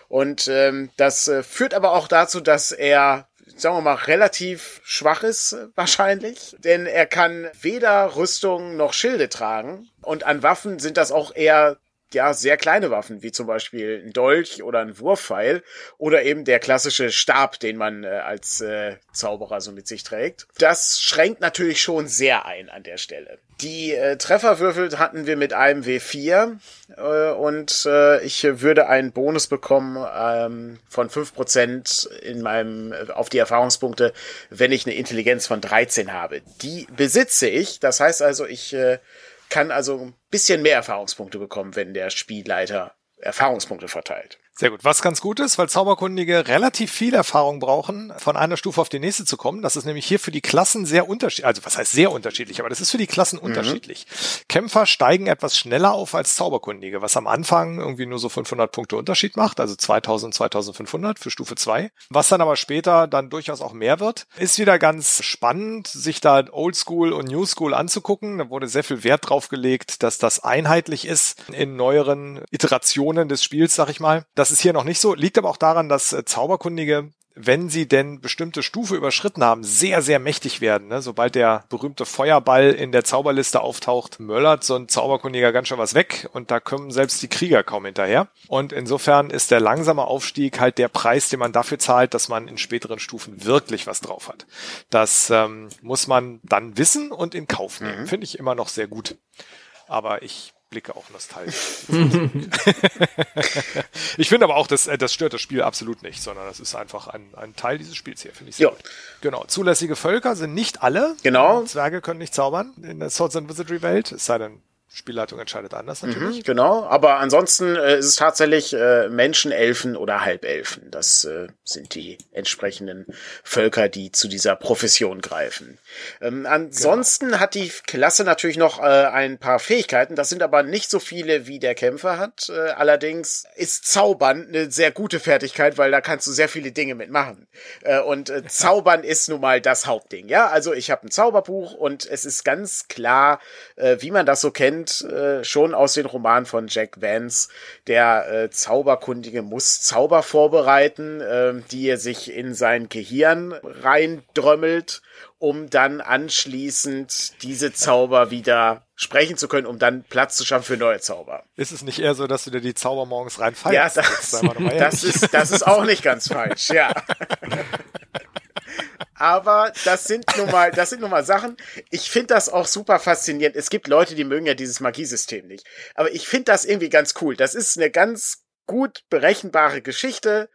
Und ähm, das äh, führt aber auch dazu, dass er sagen wir mal, relativ schwach ist wahrscheinlich, denn er kann weder Rüstung noch Schilde tragen. Und an Waffen sind das auch eher ja, sehr kleine Waffen, wie zum Beispiel ein Dolch oder ein Wurfpfeil oder eben der klassische Stab, den man äh, als äh, Zauberer so mit sich trägt. Das schränkt natürlich schon sehr ein an der Stelle. Die äh, Trefferwürfel hatten wir mit einem W4 äh, und äh, ich würde einen Bonus bekommen ähm, von fünf Prozent in meinem äh, auf die Erfahrungspunkte, wenn ich eine Intelligenz von 13 habe. Die besitze ich, das heißt also, ich äh, kann also ein bisschen mehr Erfahrungspunkte bekommen, wenn der Spielleiter Erfahrungspunkte verteilt. Sehr gut. Was ganz gut ist, weil Zauberkundige relativ viel Erfahrung brauchen, von einer Stufe auf die nächste zu kommen. Das ist nämlich hier für die Klassen sehr unterschiedlich. Also was heißt sehr unterschiedlich, aber das ist für die Klassen mhm. unterschiedlich. Kämpfer steigen etwas schneller auf als Zauberkundige, was am Anfang irgendwie nur so 500 Punkte Unterschied macht, also 2000, 2500 für Stufe 2. Was dann aber später dann durchaus auch mehr wird. Ist wieder ganz spannend, sich da Oldschool und New School anzugucken. Da wurde sehr viel Wert drauf gelegt, dass das einheitlich ist in neueren Iterationen des Spiels, sag ich mal. Das ist hier noch nicht so, liegt aber auch daran, dass äh, Zauberkundige wenn sie denn bestimmte Stufe überschritten haben, sehr, sehr mächtig werden. Ne? Sobald der berühmte Feuerball in der Zauberliste auftaucht, möllert so ein Zauberkundiger ganz schön was weg und da kommen selbst die Krieger kaum hinterher. Und insofern ist der langsame Aufstieg halt der Preis, den man dafür zahlt, dass man in späteren Stufen wirklich was drauf hat. Das ähm, muss man dann wissen und in Kauf nehmen. Mhm. Finde ich immer noch sehr gut. Aber ich blicke auch nostalgisch. *laughs* ich finde aber auch, dass, äh, das stört das Spiel absolut nicht, sondern das ist einfach ein, ein Teil dieses Spiels hier, finde ich. Ja. Genau. Zulässige Völker sind nicht alle. Genau. Zwerge können nicht zaubern in der Swords and Wizardry Welt, es sei denn, Spielleitung entscheidet anders natürlich. Mhm, genau, aber ansonsten äh, ist es tatsächlich äh, Menschen, Elfen oder Halbelfen. Das äh, sind die entsprechenden Völker, die zu dieser Profession greifen. Ähm, ansonsten genau. hat die Klasse natürlich noch äh, ein paar Fähigkeiten. Das sind aber nicht so viele, wie der Kämpfer hat. Äh, allerdings ist Zaubern eine sehr gute Fertigkeit, weil da kannst du sehr viele Dinge mitmachen. Äh, und äh, *laughs* Zaubern ist nun mal das Hauptding. Ja, also ich habe ein Zauberbuch und es ist ganz klar, äh, wie man das so kennt kennt, äh, schon aus den Romanen von Jack Vance. Der äh, Zauberkundige muss Zauber vorbereiten, äh, die er sich in sein Gehirn reindrömmelt, um dann anschließend diese Zauber wieder sprechen zu können, um dann Platz zu schaffen für neue Zauber. Ist es nicht eher so, dass du dir die Zauber morgens reinfallst? Ja, das, *laughs* das, ist, das ist auch nicht ganz falsch, ja. *laughs* aber das sind nun mal, das sind nun mal Sachen. Ich finde das auch super faszinierend. Es gibt Leute, die mögen ja dieses Magiesystem nicht. Aber ich finde das irgendwie ganz cool. Das ist eine ganz gut berechenbare Geschichte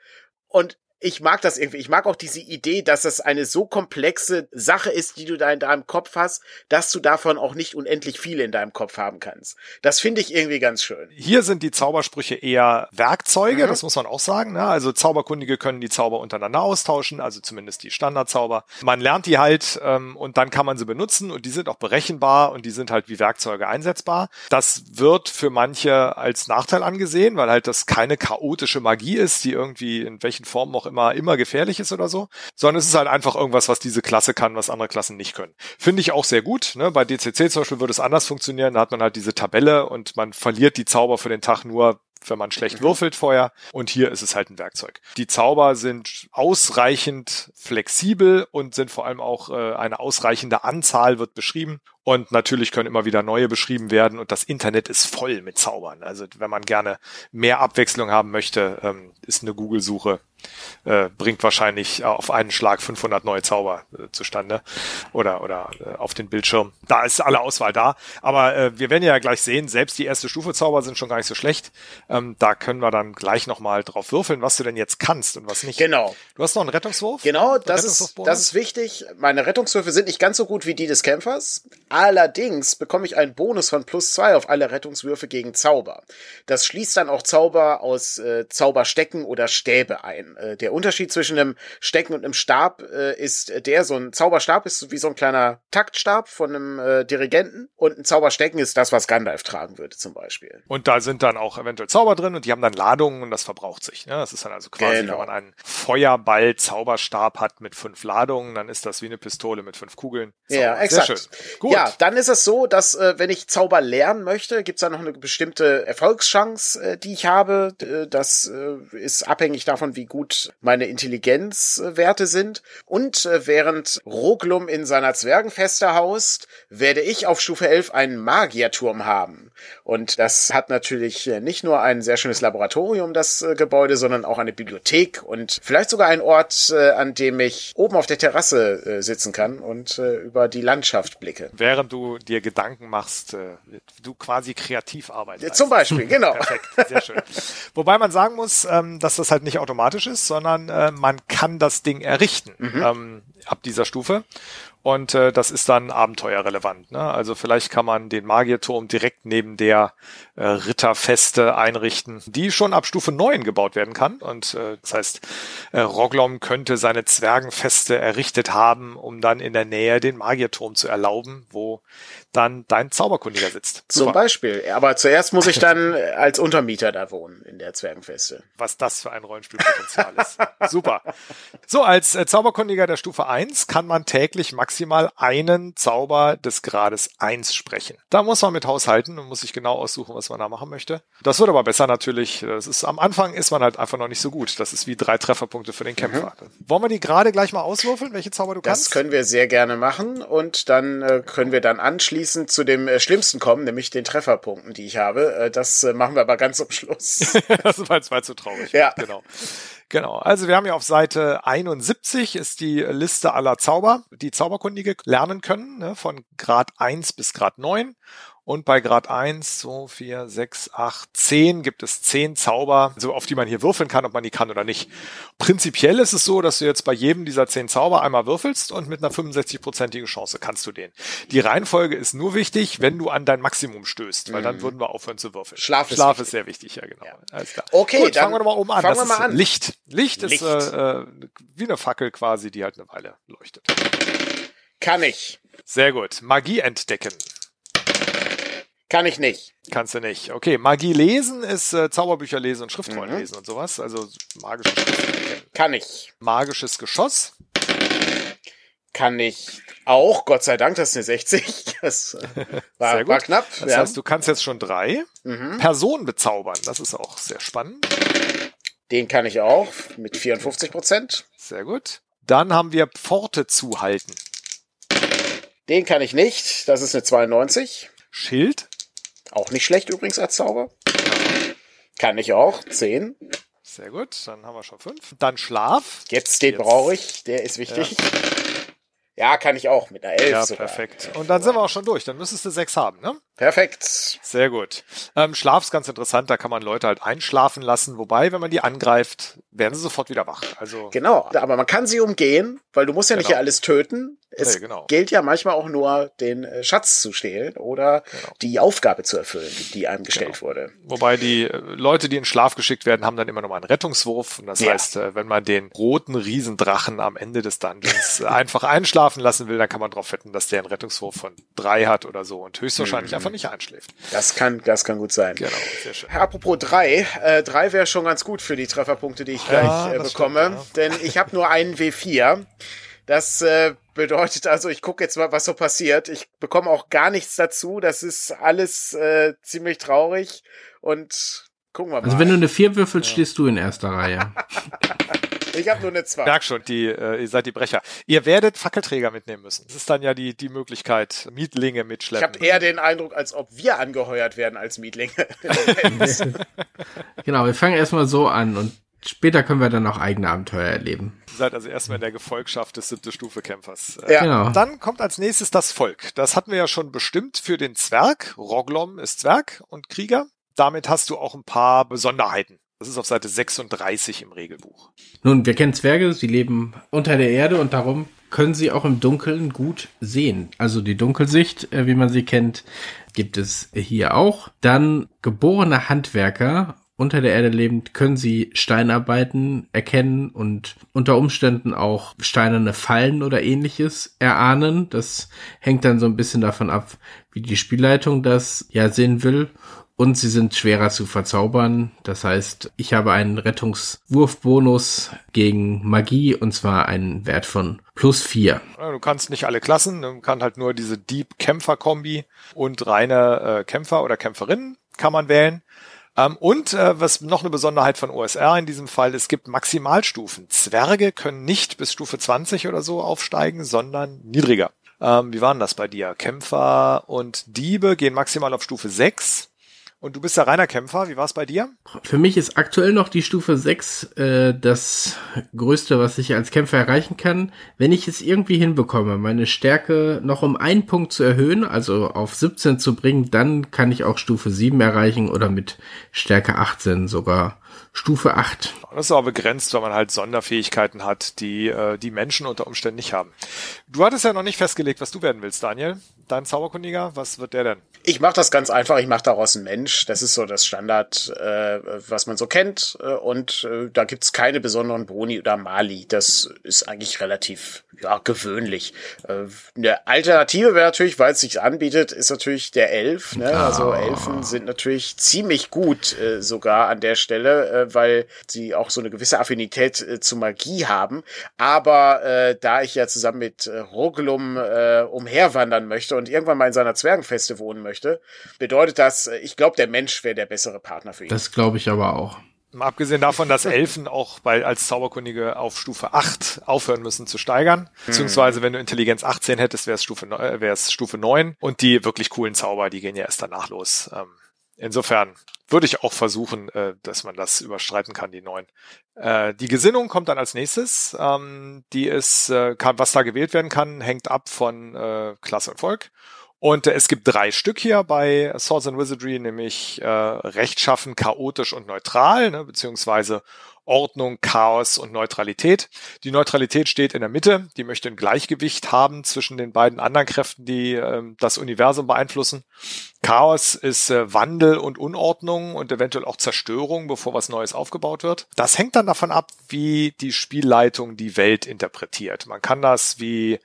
und ich mag das irgendwie. Ich mag auch diese Idee, dass es eine so komplexe Sache ist, die du da in deinem Kopf hast, dass du davon auch nicht unendlich viele in deinem Kopf haben kannst. Das finde ich irgendwie ganz schön. Hier sind die Zaubersprüche eher Werkzeuge, mhm. das muss man auch sagen. Ne? Also Zauberkundige können die Zauber untereinander austauschen, also zumindest die Standardzauber. Man lernt die halt ähm, und dann kann man sie benutzen und die sind auch berechenbar und die sind halt wie Werkzeuge einsetzbar. Das wird für manche als Nachteil angesehen, weil halt das keine chaotische Magie ist, die irgendwie in welchen Formen auch immer immer gefährlich ist oder so, sondern es ist halt einfach irgendwas, was diese Klasse kann, was andere Klassen nicht können. Finde ich auch sehr gut. Ne? Bei DCC zum Beispiel würde es anders funktionieren. Da hat man halt diese Tabelle und man verliert die Zauber für den Tag nur, wenn man schlecht mhm. würfelt vorher. Und hier ist es halt ein Werkzeug. Die Zauber sind ausreichend flexibel und sind vor allem auch äh, eine ausreichende Anzahl wird beschrieben. Und natürlich können immer wieder neue beschrieben werden und das Internet ist voll mit Zaubern. Also wenn man gerne mehr Abwechslung haben möchte, ähm, ist eine Google-Suche äh, bringt wahrscheinlich auf einen Schlag 500 neue Zauber äh, zustande oder oder äh, auf den Bildschirm. Da ist alle Auswahl da, aber äh, wir werden ja gleich sehen, selbst die erste Stufe Zauber sind schon gar nicht so schlecht. Ähm, da können wir dann gleich noch mal drauf würfeln, was du denn jetzt kannst und was nicht. Genau. Du hast noch einen Rettungswurf? Genau, das ist das ist wichtig. Meine Rettungswürfe sind nicht ganz so gut wie die des Kämpfers. Allerdings bekomme ich einen Bonus von plus zwei auf alle Rettungswürfe gegen Zauber. Das schließt dann auch Zauber aus äh, Zauberstecken oder Stäbe ein. Äh, der Unterschied zwischen einem Stecken und einem Stab äh, ist der, so ein Zauberstab ist wie so ein kleiner Taktstab von einem äh, Dirigenten und ein Zauberstecken ist das, was Gandalf tragen würde zum Beispiel. Und da sind dann auch eventuell Zauber drin und die haben dann Ladungen und das verbraucht sich. Ne? Das ist dann also quasi, genau. wenn man einen Feuerball-Zauberstab hat mit fünf Ladungen, dann ist das wie eine Pistole mit fünf Kugeln. Zauber. Ja, exakt. Ja, dann ist es so, dass äh, wenn ich Zauber lernen möchte, gibt's da noch eine bestimmte Erfolgschance, äh, die ich habe. Äh, das äh, ist abhängig davon, wie gut meine Intelligenzwerte sind. Und äh, während Roglum in seiner Zwergenfeste haust, werde ich auf Stufe 11 einen Magierturm haben. Und das hat natürlich äh, nicht nur ein sehr schönes Laboratorium, das äh, Gebäude, sondern auch eine Bibliothek und vielleicht sogar ein Ort, an dem ich oben auf der Terrasse sitzen kann und über die Landschaft blicke. Während du dir Gedanken machst, du quasi kreativ arbeitest. Zum Beispiel, genau. *laughs* Perfekt, sehr schön. *laughs* Wobei man sagen muss, ähm, dass das halt nicht automatisch ist, sondern äh, man kann das Ding errichten mhm. ähm, ab dieser Stufe. Und äh, das ist dann abenteuerrelevant. Ne? Also vielleicht kann man den Magierturm direkt neben der äh, Ritterfeste einrichten, die schon ab Stufe 9 gebaut werden kann. Und äh, das heißt, äh, Roglom könnte seine Zwergenfeste errichtet haben, um dann in der Nähe den Magierturm zu erlauben, wo dann dein Zauberkundiger sitzt. Zum Super. Beispiel. Aber zuerst muss ich dann als Untermieter da wohnen in der Zwergenfeste. Was das für ein Rollenspielpotenzial ist. Super. So, als äh, Zauberkundiger der Stufe 1 kann man täglich maximal einen Zauber des Grades 1 sprechen. Da muss man mit haushalten und muss sich genau aussuchen, was man da machen möchte. Das wird aber besser natürlich. Das ist, am Anfang ist man halt einfach noch nicht so gut. Das ist wie drei Trefferpunkte für den Kämpfer. Wollen wir die gerade gleich mal auswürfeln, welche Zauber du Das kannst? können wir sehr gerne machen und dann äh, können wir dann anschließend zu dem äh, Schlimmsten kommen, nämlich den Trefferpunkten, die ich habe. Äh, das äh, machen wir aber ganz zum Schluss. *laughs* das war jetzt mal zu traurig. Ja. Genau. Genau. Also wir haben ja auf Seite 71 ist die Liste aller Zauber, die Zauberkundige lernen können, ne, von Grad 1 bis Grad 9. Und bei Grad 1, 2, 4, 6, 8, 10 gibt es 10 Zauber, so auf die man hier würfeln kann, ob man die kann oder nicht. Prinzipiell ist es so, dass du jetzt bei jedem dieser 10 Zauber einmal würfelst und mit einer 65-prozentigen Chance kannst du den. Die Reihenfolge ist nur wichtig, wenn du an dein Maximum stößt, weil dann würden wir aufhören zu würfeln. Mhm. Schlaf ist Schlaf wichtig. ist sehr wichtig, ja genau. Alles klar. Okay, Gut, dann fangen wir doch mal oben an. fangen das wir mal ist an. Licht. Licht, Licht. ist äh, äh, wie eine Fackel quasi, die halt eine Weile leuchtet. Kann ich. Sehr gut. Magie entdecken. Kann ich nicht. Kannst du nicht. Okay, Magie lesen ist äh, Zauberbücher lesen und Schriftrollen Mhm. lesen und sowas. Also magische Schriften erkennen. Kann ich. Magisches Geschoss. Kann ich auch. Gott sei Dank, das ist eine 60. Das äh, *laughs* war, war knapp. Das ja. heißt, du kannst jetzt schon drei. mhm. Person bezaubern. Das ist auch sehr spannend. Den kann ich auch mit 54 Prozent. Sehr gut. Dann haben wir Pforte zuhalten. Den kann ich nicht. Das ist eine 92. Schild. Auch nicht schlecht übrigens als Zauber. Kann ich auch. 10. Sehr gut. Dann haben wir schon fünf. Dann Schlaf. Jetzt den brauche ich. Der ist wichtig. Ja. kann ich auch mit einer 11 Ja, sogar. perfekt. Und dann sind wir auch schon durch. Dann müsstest du sechs haben, ne? Perfekt. Sehr gut. Ähm, Schlaf ist ganz interessant, da kann man Leute halt einschlafen lassen, wobei, wenn man die angreift, werden sie sofort wieder wach. Also Genau. Aber man kann sie umgehen, weil du musst ja nicht Genau. hier alles töten. Es Nee, genau. gilt ja manchmal auch nur, den äh, Schatz zu stehlen oder Genau. die Aufgabe zu erfüllen, die einem gestellt wurde. Wobei die äh, Leute, die in Schlaf geschickt werden, haben dann immer noch mal einen Rettungswurf. Und das Ja. heißt, äh, wenn man den roten Riesendrachen am Ende des Dungeons *laughs* einfach einschlafen lassen will, dann kann man darauf wetten, dass der einen Rettungswurf von drei hat oder so und höchstwahrscheinlich Mhm. Einfach nicht einschläft. Das kann, das kann gut sein. Genau, sehr schön. Apropos drei, äh, drei wäre schon ganz gut für die Trefferpunkte, die ich gleich Ja, äh, das bekomme, stimmt, denn ich habe nur einen W4. Das äh, bedeutet also, ich gucke jetzt mal, was so passiert. Ich bekomme auch gar nichts dazu. Das ist alles äh, ziemlich traurig und gucken wir mal. Also wenn du eine 4 würfelst, stehst du in erster Reihe. *laughs* ich habe nur eine zwei. Merk schon, die, äh, ihr seid die Brecher. Ihr werdet Fackelträger mitnehmen müssen. Das ist dann ja die, die Möglichkeit, Mietlinge Ich mitschleppen. habe eher den Eindruck, als ob wir angeheuert werden als Mietlinge. *laughs* genau, wir fangen erstmal so an und später können wir dann auch eigene Abenteuer erleben. Ihr seid also erstmal in der Gefolgschaft des siebte Stufe Kämpfers. Äh, ja. Genau. Dann kommt als nächstes das Volk. Das hatten wir ja schon bestimmt für den Zwerg. Roglom ist Zwerg und Krieger. Damit hast du auch ein paar Besonderheiten. Das ist auf Seite 36 im Regelbuch. Nun, wir kennen Zwerge, sie leben unter der Erde und darum können sie auch im Dunkeln gut sehen. Also die Dunkelsicht, äh, wie man sie kennt, gibt es hier auch. Dann geborene Handwerker unter der Erde lebend können sie Steinarbeiten erkennen und unter Umständen auch steinerne Fallen oder ähnliches erahnen. Das hängt dann so ein bisschen davon ab, wie die Spielleitung das ja sehen will. Und sie sind schwerer zu verzaubern. Das heißt, ich habe einen Rettungswurfbonus gegen Magie und zwar einen Wert von plus vier. Du kannst nicht alle Klassen, du kannst halt nur diese Dieb-Kämpfer-Kombi und reine äh, Kämpfer oder Kämpferinnen kann man wählen. Ähm, und äh, was noch eine Besonderheit von OSR in diesem Fall, es gibt Maximalstufen. Zwerge können nicht bis Stufe 20 oder so aufsteigen, sondern niedriger. Ähm, wie waren das bei dir? Kämpfer und Diebe gehen maximal auf Stufe 6. Und du bist ja reiner Kämpfer. Wie war es bei dir? Für mich ist aktuell noch die Stufe 6 äh, das Größte, was ich als Kämpfer erreichen kann. Wenn ich es irgendwie hinbekomme, meine Stärke noch um einen Punkt zu erhöhen, also auf 17 zu bringen, dann kann ich auch Stufe 7 erreichen oder mit Stärke 18 sogar Stufe 8. Das ist aber begrenzt, weil man halt Sonderfähigkeiten hat, die äh, die Menschen unter Umständen nicht haben. Du hattest ja noch nicht festgelegt, was du werden willst, Daniel. Dein Zauberkundiger, was wird der denn? Ich mache das ganz einfach, ich mache daraus einen Mensch. Das ist so das Standard, äh, was man so kennt. Äh, und äh, da gibt's keine besonderen Boni oder Mali. Das ist eigentlich relativ ja, gewöhnlich. Äh, eine Alternative wäre natürlich, weil es sich anbietet, ist natürlich der Elf. Ne? Ah. Also Elfen sind natürlich ziemlich gut äh, sogar an der Stelle, äh, weil sie auch so eine gewisse Affinität äh, zu Magie haben. Aber äh, da ich ja zusammen mit äh, Roglum äh, umherwandern möchte und irgendwann mal in seiner Zwergenfeste wohnen möchte, bedeutet das, äh, ich glaube, der Mensch wäre der bessere Partner für ihn. Das glaube ich aber auch. Mal abgesehen davon, dass Elfen auch bei, als Zauberkundige auf Stufe 8 aufhören müssen zu steigern. Beziehungsweise, wenn du Intelligenz 18 hättest, wäre es Stufe, äh, es Stufe 9. Und die wirklich coolen Zauber, die gehen ja erst danach los. Insofern würde ich auch versuchen, äh, dass man das überstreiten kann, die 9. Äh, die Gesinnung kommt dann als nächstes. Ähm, die ist, äh, kann, was da gewählt werden kann, hängt ab von äh, Klasse und Volk. Und äh, es gibt drei Stück hier bei Swords and Wizardry, nämlich äh, rechtschaffen, chaotisch und neutral, ne, beziehungsweise Ordnung, Chaos und Neutralität. Die Neutralität steht in der Mitte. Die möchte ein Gleichgewicht haben zwischen den beiden anderen Kräften, die ähm, das Universum beeinflussen. Chaos ist äh, Wandel und Unordnung und eventuell auch Zerstörung, bevor was Neues aufgebaut wird. Das hängt dann davon ab, wie die Spielleitung die Welt interpretiert. Man kann das wie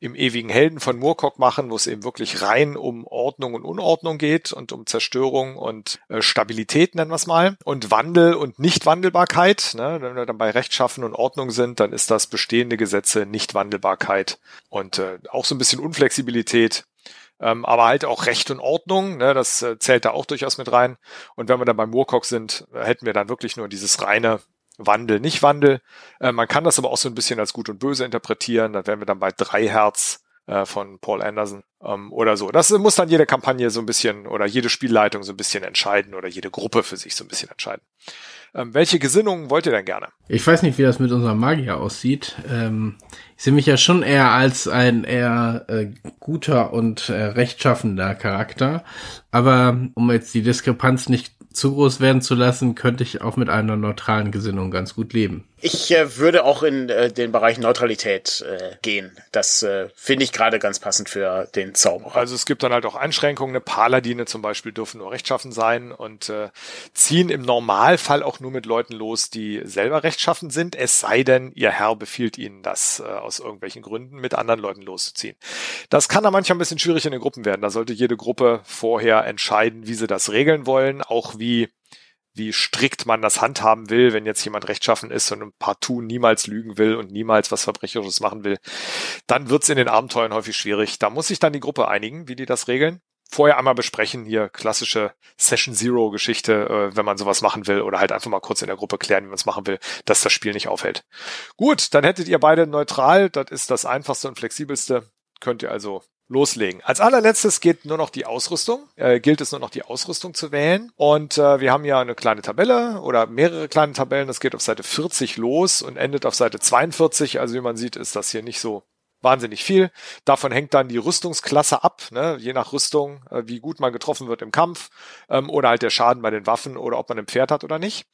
im ewigen Helden von Moorcock machen, wo es eben wirklich rein um Ordnung und Unordnung geht und um Zerstörung und äh, Stabilität, nennen wir es mal. Und Wandel und Nichtwandelbarkeit. Ne? Wenn wir dann bei Rechtschaffen und Ordnung sind, dann ist das bestehende Gesetze Nichtwandelbarkeit und äh, auch so ein bisschen Unflexibilität. Ähm, aber halt auch Recht und Ordnung, ne, das äh, zählt da auch durchaus mit rein. Und wenn wir dann beim Moorcock sind, hätten wir dann wirklich nur dieses reine Wandel, nicht Wandel. Äh, man kann das aber auch so ein bisschen als gut und böse interpretieren. Da wären wir dann bei drei Herz äh, von Paul Anderson ähm, oder so. Das muss dann jede Kampagne so ein bisschen oder jede Spielleitung so ein bisschen entscheiden oder jede Gruppe für sich so ein bisschen entscheiden. Ähm, welche Gesinnungen wollt ihr denn gerne? Ich weiß nicht, wie das mit unserem Magier aussieht. Ähm, ich sehe mich ja schon eher als ein eher äh, guter und äh, rechtschaffender Charakter. Aber um jetzt die Diskrepanz nicht zu groß werden zu lassen, könnte ich auch mit einer neutralen Gesinnung ganz gut leben. Ich äh, würde auch in äh, den Bereich Neutralität äh, gehen. Das äh, finde ich gerade ganz passend für den Zauberer. Also es gibt dann halt auch Einschränkungen. Paladine zum Beispiel dürfen nur rechtschaffen sein und äh, ziehen im Normalfall auch nur mit Leuten los, die selber rechtschaffen sind, es sei denn, ihr Herr befiehlt ihnen das äh, aus irgendwelchen Gründen, mit anderen Leuten loszuziehen. Das kann dann manchmal ein bisschen schwierig in den Gruppen werden. Da sollte jede Gruppe vorher entscheiden, wie sie das regeln wollen, auch wie wie strikt man das handhaben will, wenn jetzt jemand rechtschaffen ist und ein partout niemals lügen will und niemals was Verbrecherisches machen will, dann wird's in den Abenteuern häufig schwierig. Da muss sich dann die Gruppe einigen, wie die das regeln. Vorher einmal besprechen, hier klassische Session Zero Geschichte, äh, wenn man sowas machen will, oder halt einfach mal kurz in der Gruppe klären, wie man es machen will, dass das Spiel nicht aufhält. Gut, dann hättet ihr beide neutral, das ist das einfachste und flexibelste. Könnt ihr also loslegen. Als allerletztes geht nur noch die Ausrüstung, äh, gilt es nur noch die Ausrüstung zu wählen. Und äh, wir haben ja eine kleine Tabelle oder mehrere kleine Tabellen. Das geht auf Seite 40 los und endet auf Seite 42. Also wie man sieht, ist das hier nicht so wahnsinnig viel. Davon hängt dann die Rüstungsklasse ab, ne? je nach Rüstung, äh, wie gut man getroffen wird im Kampf ähm, oder halt der Schaden bei den Waffen oder ob man ein Pferd hat oder nicht.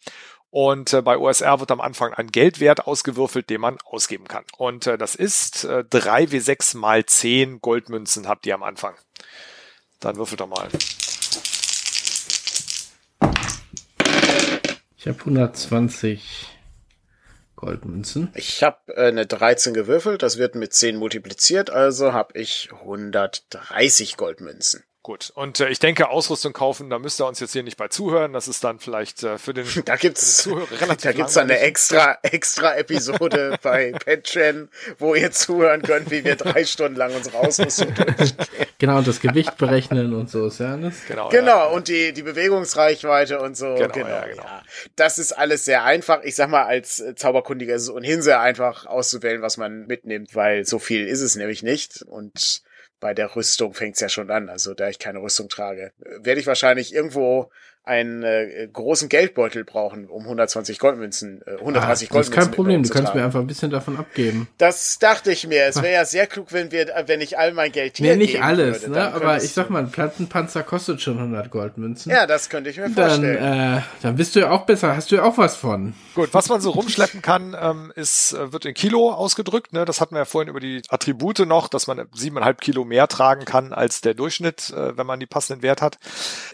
Und äh, bei OSR wird am Anfang ein Geldwert ausgewürfelt, den man ausgeben kann. Und äh, das ist äh, 3W6 mal 10 Goldmünzen habt ihr am Anfang. Dann würfelt doch mal. Ich habe 120 Goldmünzen. Ich habe äh, eine 13 gewürfelt, das wird mit 10 multipliziert, also habe ich 130 Goldmünzen. Gut. Und äh, ich denke, Ausrüstung kaufen, da müsst ihr uns jetzt hier nicht bei zuhören. Das ist dann vielleicht äh, für den *laughs* Da gibt's, Zuhörer *laughs* relativ da gibt's dann eine extra, extra Episode *laughs* bei Patreon, wo ihr zuhören könnt, wie wir drei Stunden lang unsere Ausrüstung durchgehen. Genau, und das Gewicht berechnen und so ist ja alles. Genau. Ja. Genau, und die, die Bewegungsreichweite und so. Genau, Genau, ja, ja, genau. Das ist alles sehr einfach. Ich sag mal, als äh, Zauberkundiger ist es ohnehin sehr einfach auszuwählen, was man mitnimmt, weil so viel ist es nämlich nicht. Und bei der Rüstung fängt's ja schon an. Also da ich keine Rüstung trage, äh, werde ich wahrscheinlich irgendwo einen äh, großen Geldbeutel brauchen, um 120 Goldmünzen, äh, 130 ah, das Goldmünzen. Das ist kein Problem, du kannst mir einfach ein bisschen davon abgeben. Das dachte ich mir. Es wäre ja sehr klug, wenn wir, wenn ich all mein Geld hier Nee, nicht alles, würde, ne? Aber ich sag mal, ein Plattenpanzer kostet schon 100 Goldmünzen. Ja, das könnte ich mir vorstellen. Dann, äh, dann bist du ja auch besser, hast du ja auch was von. Gut, was man so rumschleppen kann, ähm, ist, äh, wird in Kilo ausgedrückt, ne? Das hatten wir ja vorhin über die Attribute noch, dass man siebeneinhalb Kilo mehr tragen kann als der Durchschnitt, äh, wenn man die passenden Wert hat.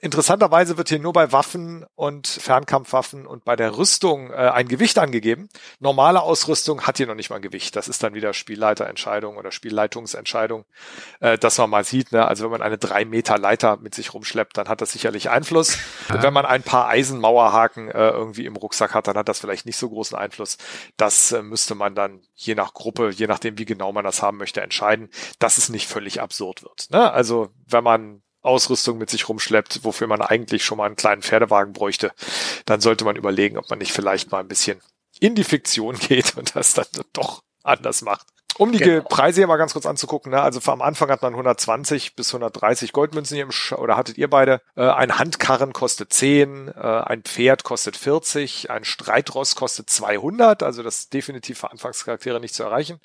Interessanterweise wird hier nur bei Waffen und Fernkampfwaffen und bei der Rüstung äh, ein Gewicht angegeben. Normale Ausrüstung hat hier noch nicht mal ein Gewicht. Das ist dann wieder Spielleiterentscheidung oder Spielleitungsentscheidung, äh, dass man mal sieht. Ne? Also wenn man eine drei Meter Leiter mit sich rumschleppt, dann hat das sicherlich Einfluss. Ja. Wenn man ein paar Eisenmauerhaken äh, irgendwie im Rucksack hat, dann hat das vielleicht nicht so großen Einfluss. Das äh, müsste man dann je nach Gruppe, je nachdem, wie genau man das haben möchte, entscheiden, dass es nicht völlig absurd wird. Ne? Also wenn man Ausrüstung mit sich rumschleppt, wofür man eigentlich schon mal einen kleinen Pferdewagen bräuchte, dann sollte man überlegen, ob man nicht vielleicht mal ein bisschen in die Fiktion *laughs* geht und das dann doch anders macht. Um die genau. Preise hier mal ganz kurz anzugucken, ne? also am Anfang hat man 120 bis 130 Goldmünzen hier im Sch oder hattet ihr beide. Äh, ein Handkarren kostet 10, äh, ein Pferd kostet 40, ein Streitross kostet 200, also das ist definitiv für Anfangscharaktere nicht zu erreichen.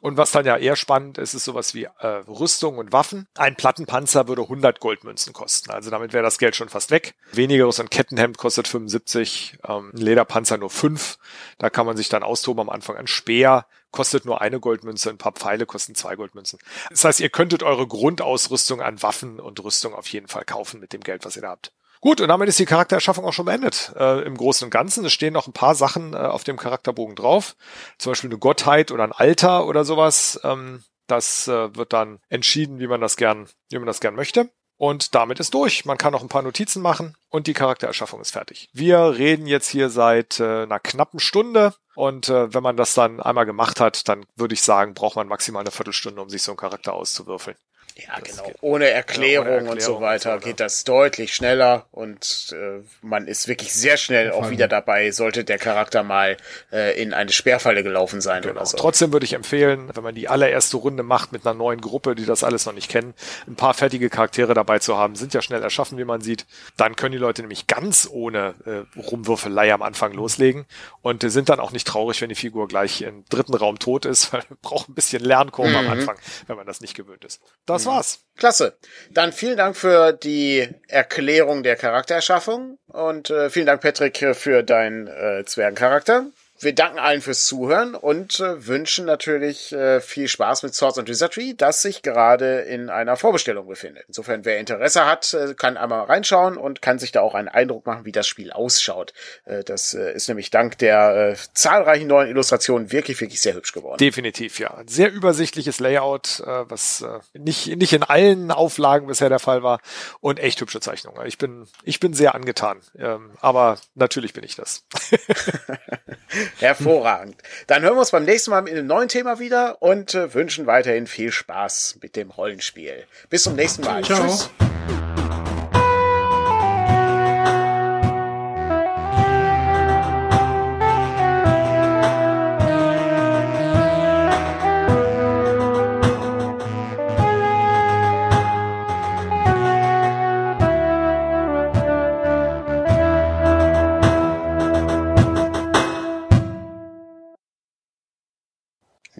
Und was dann ja eher spannend ist, ist sowas wie äh, Rüstung und Waffen. Ein Plattenpanzer würde 100 Goldmünzen kosten. Also damit wäre das Geld schon fast weg. Wenigeres ein Kettenhemd kostet 75, ähm, ein Lederpanzer nur 5. Da kann man sich dann austoben am Anfang. Ein Speer kostet nur eine Goldmünze, ein paar Pfeile kosten zwei Goldmünzen. Das heißt, ihr könntet eure Grundausrüstung an Waffen und Rüstung auf jeden Fall kaufen mit dem Geld, was ihr da habt. Gut, und damit ist die Charaktererschaffung auch schon beendet. Äh, Im Großen und Ganzen. Es stehen noch ein paar Sachen äh, auf dem Charakterbogen drauf. Zum Beispiel eine Gottheit oder ein Alter oder sowas. Ähm, das äh, wird dann entschieden, wie man das gern, wie man das gern möchte. Und damit ist durch. Man kann noch ein paar Notizen machen und die Charaktererschaffung ist fertig. Wir reden jetzt hier seit äh, einer knappen Stunde. Und äh, wenn man das dann einmal gemacht hat, dann würde ich sagen, braucht man maximal eine Viertelstunde, um sich so einen Charakter auszuwürfeln. Ja, das genau. Ohne Erklärung, ja, ohne Erklärung, und so weiter und so, geht das deutlich schneller und äh, man ist wirklich sehr schnell auch wieder dabei, sollte der Charakter mal äh, in eine Sperrfalle gelaufen sein genau. oder so. Trotzdem würde ich empfehlen, wenn man die allererste Runde macht mit einer neuen Gruppe, die das alles noch nicht kennen, ein paar fertige Charaktere dabei zu haben, sind ja schnell erschaffen, wie man sieht. Dann können die Leute nämlich ganz ohne äh, Rumwürfelei am Anfang loslegen und äh, sind dann auch nicht traurig, wenn die Figur gleich im dritten Raum tot ist, *laughs* weil man braucht ein bisschen Lernkurve mhm. am Anfang, wenn man das nicht gewöhnt ist. Das mhm war's. Klasse. Dann vielen Dank für die Erklärung der Charaktererschaffung und äh, vielen Dank, Patrick, für deinen äh, Zwergencharakter. Wir danken allen fürs Zuhören und äh, wünschen natürlich äh, viel Spaß mit Swords and Wizardry, das sich gerade in einer Vorbestellung befindet. Insofern, wer Interesse hat, äh, kann einmal reinschauen und kann sich da auch einen Eindruck machen, wie das Spiel ausschaut. Äh, das äh, ist nämlich dank der äh, zahlreichen neuen Illustrationen wirklich, wirklich sehr hübsch geworden. Definitiv, ja. Sehr übersichtliches Layout, was nicht, nicht in allen Auflagen bisher der Fall war und echt hübsche Zeichnungen. Ich bin, ich bin sehr angetan, ähm, aber natürlich bin ich das. *laughs* *laughs* Hervorragend. Dann hören wir uns beim nächsten Mal mit einem neuen Thema wieder und äh, wünschen weiterhin viel Spaß mit dem Rollenspiel. Bis zum nächsten Mal. Ciao. Tschüss.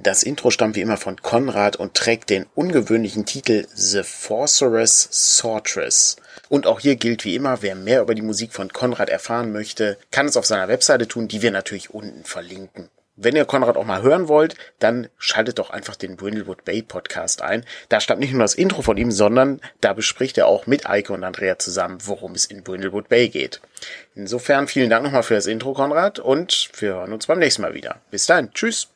Das Intro stammt wie immer von Konrad und trägt den ungewöhnlichen Titel The Sorceress Sortress. Und auch hier gilt wie immer, wer mehr über die Musik von Konrad erfahren möchte, kann es auf seiner Webseite tun, die wir natürlich unten verlinken. Wenn ihr Konrad auch mal hören wollt, dann schaltet doch einfach den Brindlewood Bay Podcast ein. Da stammt nicht nur das Intro von ihm, sondern da bespricht er auch mit Eike und Andrea zusammen, worum es in Brindlewood Bay geht. Insofern vielen Dank nochmal für das Intro, Konrad, und wir hören uns beim nächsten Mal wieder. Bis dann. Tschüss.